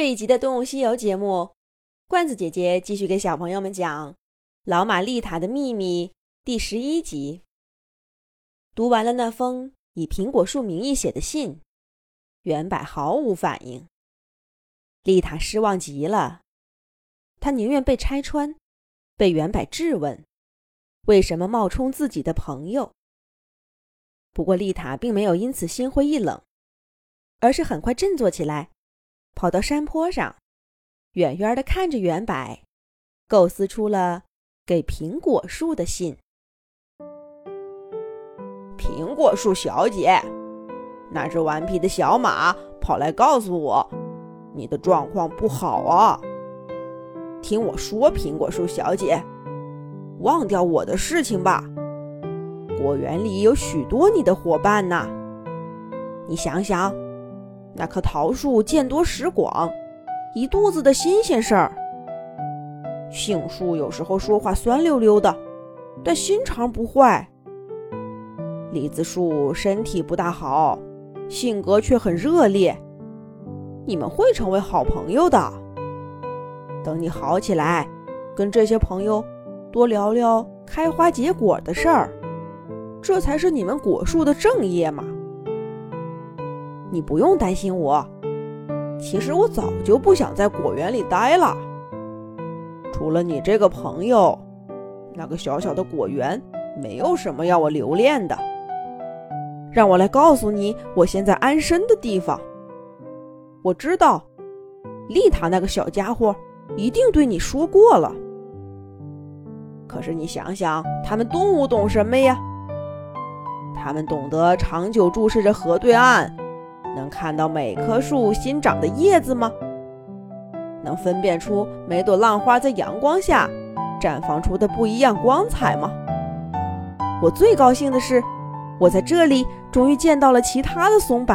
这一集的《动物西游》节目，罐子姐姐继续给小朋友们讲《老马丽塔的秘密》第十一集。读完了那封以苹果树名义写的信，袁柏毫无反应。丽塔失望极了，她宁愿被拆穿，被袁柏质问，为什么冒充自己的朋友。不过丽塔并没有因此心灰意冷，而是很快振作起来。跑到山坡上，远远的看着袁柏，构思出了给苹果树的信。苹果树小姐，那只顽皮的小马跑来告诉我，你的状况不好啊。听我说，苹果树小姐，忘掉我的事情吧。果园里有许多你的伙伴呢，你想想。那棵桃树见多识广，一肚子的新鲜事儿。杏树有时候说话酸溜溜的，但心肠不坏。李子树身体不大好，性格却很热烈。你们会成为好朋友的。等你好起来，跟这些朋友多聊聊开花结果的事儿，这才是你们果树的正业嘛。你不用担心我，其实我早就不想在果园里待了。除了你这个朋友，那个小小的果园没有什么要我留恋的。让我来告诉你我现在安身的地方。我知道，丽塔那个小家伙一定对你说过了。可是你想想，他们动物懂什么呀？他们懂得长久注视着河对岸。能看到每棵树新长的叶子吗？能分辨出每朵浪花在阳光下绽放出的不一样光彩吗？我最高兴的是，我在这里终于见到了其他的松柏。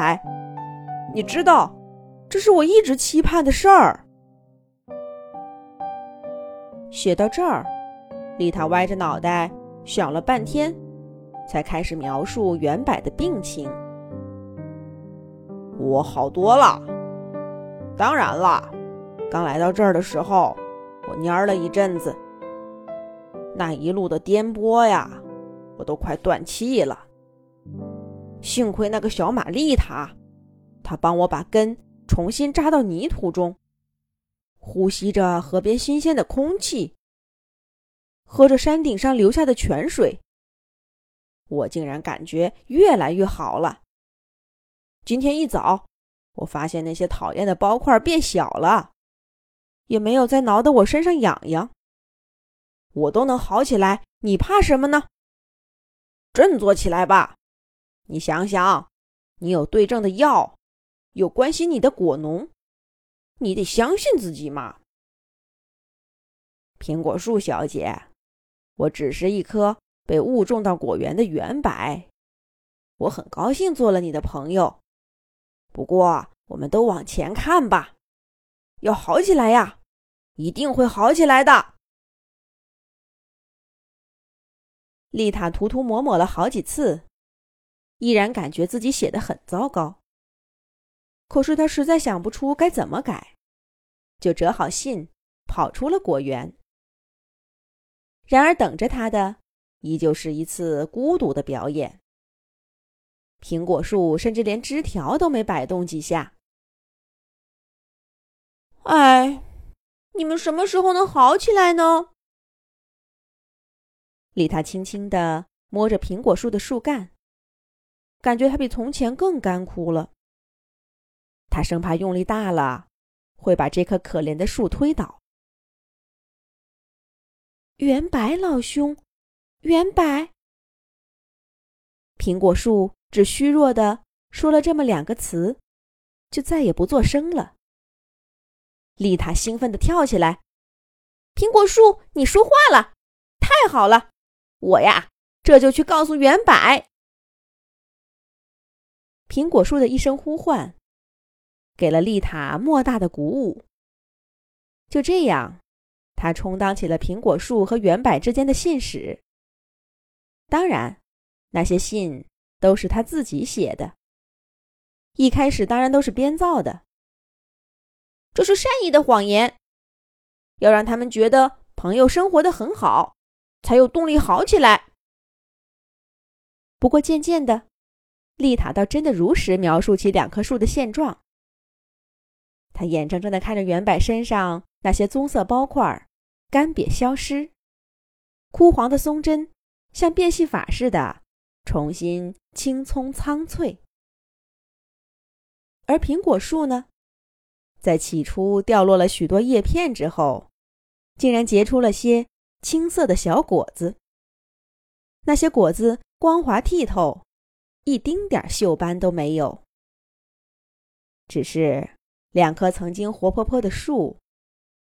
你知道，这是我一直期盼的事儿。写到这儿，丽塔歪着脑袋想了半天，才开始描述原柏的病情。我好多了，当然了，刚来到这儿的时候，我蔫了一阵子。那一路的颠簸呀，我都快断气了。幸亏那个小玛丽塔，她帮我把根重新扎到泥土中，呼吸着河边新鲜的空气，喝着山顶上流下的泉水，我竟然感觉越来越好了。今天一早，我发现那些讨厌的包块变小了，也没有再挠得我身上痒痒。我都能好起来，你怕什么呢？振作起来吧！你想想，你有对症的药，有关心你的果农，你得相信自己嘛。苹果树小姐，我只是一棵被误种到果园的圆柏，我很高兴做了你的朋友。不过，我们都往前看吧，要好起来呀，一定会好起来的。丽塔涂涂抹抹了好几次，依然感觉自己写的很糟糕。可是她实在想不出该怎么改，就折好信，跑出了果园。然而，等着她的依旧是一次孤独的表演。苹果树甚至连枝条都没摆动几下。哎，你们什么时候能好起来呢？丽塔轻轻地摸着苹果树的树干，感觉它比从前更干枯了。他生怕用力大了，会把这棵可怜的树推倒。圆白老兄，圆白，苹果树。只虚弱的说了这么两个词，就再也不作声了。丽塔兴奋地跳起来：“苹果树，你说话了，太好了！我呀，这就去告诉原柏。”苹果树的一声呼唤，给了丽塔莫大的鼓舞。就这样，他充当起了苹果树和原柏之间的信使。当然，那些信。都是他自己写的。一开始当然都是编造的。这是善意的谎言，要让他们觉得朋友生活的很好，才有动力好起来。不过渐渐的，丽塔倒真的如实描述起两棵树的现状。他眼睁睁的看着原柏身上那些棕色包块干瘪消失，枯黄的松针像变戏法似的重新青葱苍翠，而苹果树呢，在起初掉落了许多叶片之后，竟然结出了些青色的小果子。那些果子光滑剔透，一丁点锈斑都没有，只是。两棵曾经活泼泼的树，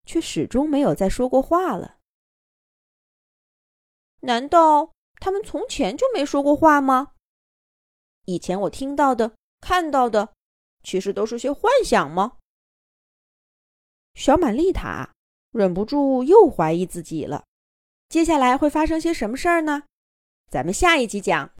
却始终没有再说过话了。难道他们从前就没说过话吗？以前我听到的、看到的，其实都是些幻想吗？小满丽塔忍不住又怀疑自己了。接下来会发生些什么事儿呢？咱们下一集讲。